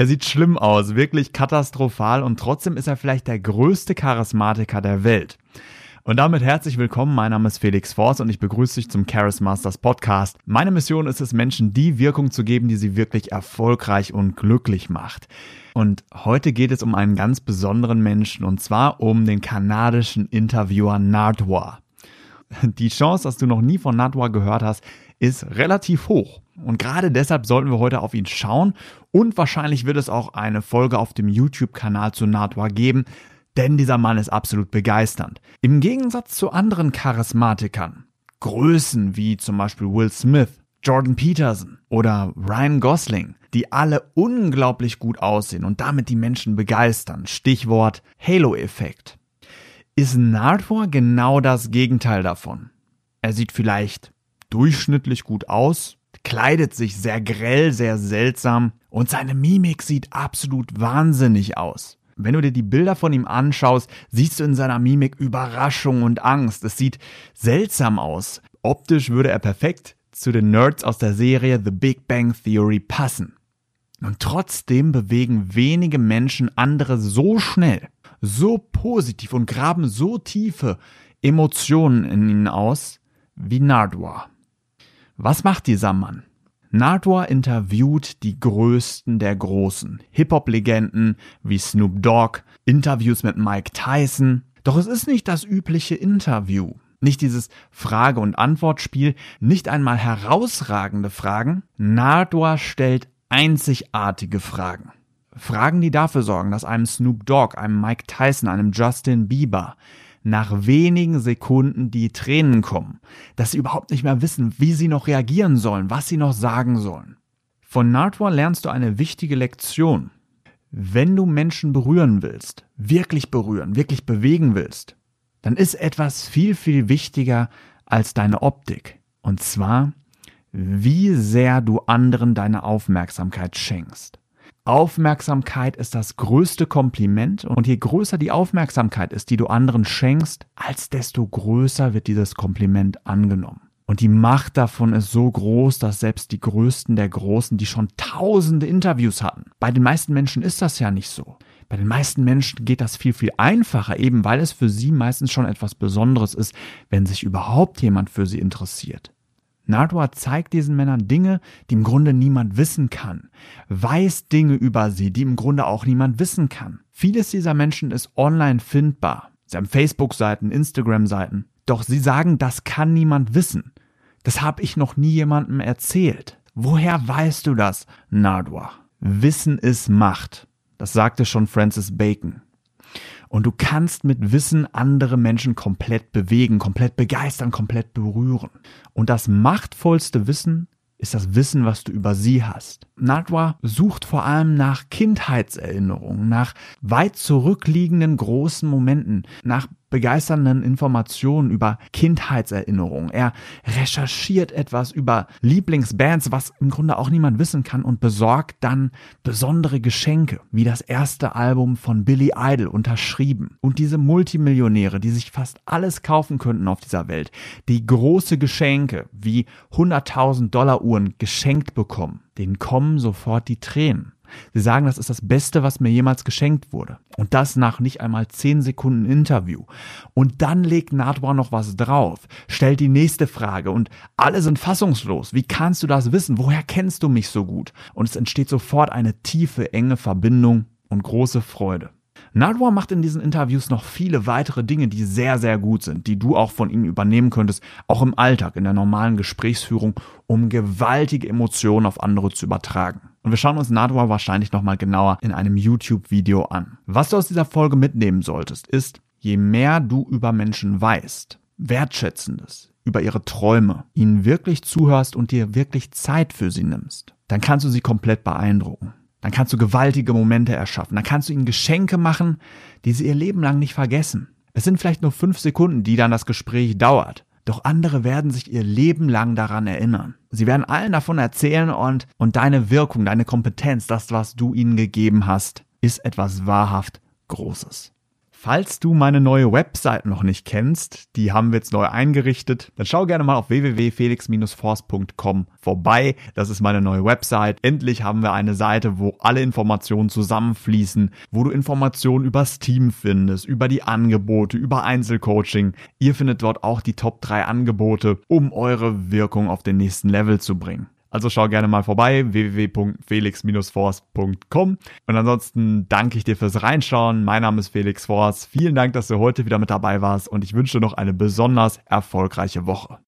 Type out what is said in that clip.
Er sieht schlimm aus, wirklich katastrophal und trotzdem ist er vielleicht der größte Charismatiker der Welt. Und damit herzlich willkommen. Mein Name ist Felix Forst und ich begrüße dich zum Charis Masters Podcast. Meine Mission ist es, Menschen die Wirkung zu geben, die sie wirklich erfolgreich und glücklich macht. Und heute geht es um einen ganz besonderen Menschen und zwar um den kanadischen Interviewer Nardwar. Die Chance, dass du noch nie von Nardwar gehört hast, ist relativ hoch. Und gerade deshalb sollten wir heute auf ihn schauen und wahrscheinlich wird es auch eine Folge auf dem YouTube-Kanal zu Nardwar geben, denn dieser Mann ist absolut begeisternd. Im Gegensatz zu anderen Charismatikern, Größen wie zum Beispiel Will Smith, Jordan Peterson oder Ryan Gosling, die alle unglaublich gut aussehen und damit die Menschen begeistern. Stichwort Halo-Effekt. Ist Nardwar genau das Gegenteil davon? Er sieht vielleicht durchschnittlich gut aus, kleidet sich sehr grell, sehr seltsam und seine Mimik sieht absolut wahnsinnig aus. Wenn du dir die Bilder von ihm anschaust, siehst du in seiner Mimik Überraschung und Angst. Es sieht seltsam aus. Optisch würde er perfekt zu den Nerds aus der Serie The Big Bang Theory passen. Und trotzdem bewegen wenige Menschen andere so schnell, so positiv und graben so tiefe Emotionen in ihnen aus wie Nardwar. Was macht dieser Mann? Nardwar interviewt die Größten der Großen, Hip-Hop-Legenden wie Snoop Dogg, Interviews mit Mike Tyson. Doch es ist nicht das übliche Interview. Nicht dieses Frage- und Antwortspiel, nicht einmal herausragende Fragen. Nardwar stellt einzigartige Fragen. Fragen, die dafür sorgen, dass einem Snoop Dogg, einem Mike Tyson, einem Justin Bieber nach wenigen Sekunden die Tränen kommen, dass sie überhaupt nicht mehr wissen, wie sie noch reagieren sollen, was sie noch sagen sollen. Von Nardwar lernst du eine wichtige Lektion. Wenn du Menschen berühren willst, wirklich berühren, wirklich bewegen willst, dann ist etwas viel, viel wichtiger als deine Optik. Und zwar, wie sehr du anderen deine Aufmerksamkeit schenkst. Aufmerksamkeit ist das größte Kompliment und je größer die Aufmerksamkeit ist, die du anderen schenkst, als desto größer wird dieses Kompliment angenommen. Und die Macht davon ist so groß, dass selbst die Größten der Großen, die schon tausende Interviews hatten, bei den meisten Menschen ist das ja nicht so. Bei den meisten Menschen geht das viel, viel einfacher, eben weil es für sie meistens schon etwas Besonderes ist, wenn sich überhaupt jemand für sie interessiert. Nardwar zeigt diesen Männern Dinge, die im Grunde niemand wissen kann, weiß Dinge über sie, die im Grunde auch niemand wissen kann. Vieles dieser Menschen ist online findbar. Sie haben Facebook-Seiten, Instagram-Seiten. Doch sie sagen, das kann niemand wissen. Das habe ich noch nie jemandem erzählt. Woher weißt du das, Nardwar? Wissen ist Macht. Das sagte schon Francis Bacon. Und du kannst mit Wissen andere Menschen komplett bewegen, komplett begeistern, komplett berühren. Und das machtvollste Wissen ist das Wissen, was du über sie hast. Nadwa sucht vor allem nach Kindheitserinnerungen, nach weit zurückliegenden großen Momenten, nach begeisternden Informationen über Kindheitserinnerungen. Er recherchiert etwas über Lieblingsbands, was im Grunde auch niemand wissen kann und besorgt dann besondere Geschenke, wie das erste Album von Billy Idol unterschrieben. Und diese Multimillionäre, die sich fast alles kaufen könnten auf dieser Welt, die große Geschenke wie 100.000 Dollar Uhren geschenkt bekommen, denen kommen sofort die Tränen. Sie sagen, das ist das Beste, was mir jemals geschenkt wurde. Und das nach nicht einmal 10 Sekunden Interview. Und dann legt Nardwar noch was drauf, stellt die nächste Frage und alle sind fassungslos. Wie kannst du das wissen? Woher kennst du mich so gut? Und es entsteht sofort eine tiefe, enge Verbindung und große Freude. Nardwar macht in diesen Interviews noch viele weitere Dinge, die sehr, sehr gut sind, die du auch von ihm übernehmen könntest, auch im Alltag, in der normalen Gesprächsführung, um gewaltige Emotionen auf andere zu übertragen. Und wir schauen uns Nardwar wahrscheinlich nochmal genauer in einem YouTube-Video an. Was du aus dieser Folge mitnehmen solltest, ist, je mehr du über Menschen weißt, wertschätzendes, über ihre Träume, ihnen wirklich zuhörst und dir wirklich Zeit für sie nimmst, dann kannst du sie komplett beeindrucken. Dann kannst du gewaltige Momente erschaffen. Dann kannst du ihnen Geschenke machen, die sie ihr Leben lang nicht vergessen. Es sind vielleicht nur fünf Sekunden, die dann das Gespräch dauert. Doch andere werden sich ihr Leben lang daran erinnern. Sie werden allen davon erzählen und, und deine Wirkung, deine Kompetenz, das, was du ihnen gegeben hast, ist etwas wahrhaft Großes. Falls du meine neue Website noch nicht kennst, die haben wir jetzt neu eingerichtet, dann schau gerne mal auf www.felix-force.com vorbei. Das ist meine neue Website. Endlich haben wir eine Seite, wo alle Informationen zusammenfließen, wo du Informationen übers Team findest, über die Angebote, über Einzelcoaching. Ihr findet dort auch die Top 3 Angebote, um eure Wirkung auf den nächsten Level zu bringen. Also schau gerne mal vorbei, www.felix-force.com. Und ansonsten danke ich dir fürs Reinschauen. Mein Name ist Felix Force. Vielen Dank, dass du heute wieder mit dabei warst und ich wünsche dir noch eine besonders erfolgreiche Woche.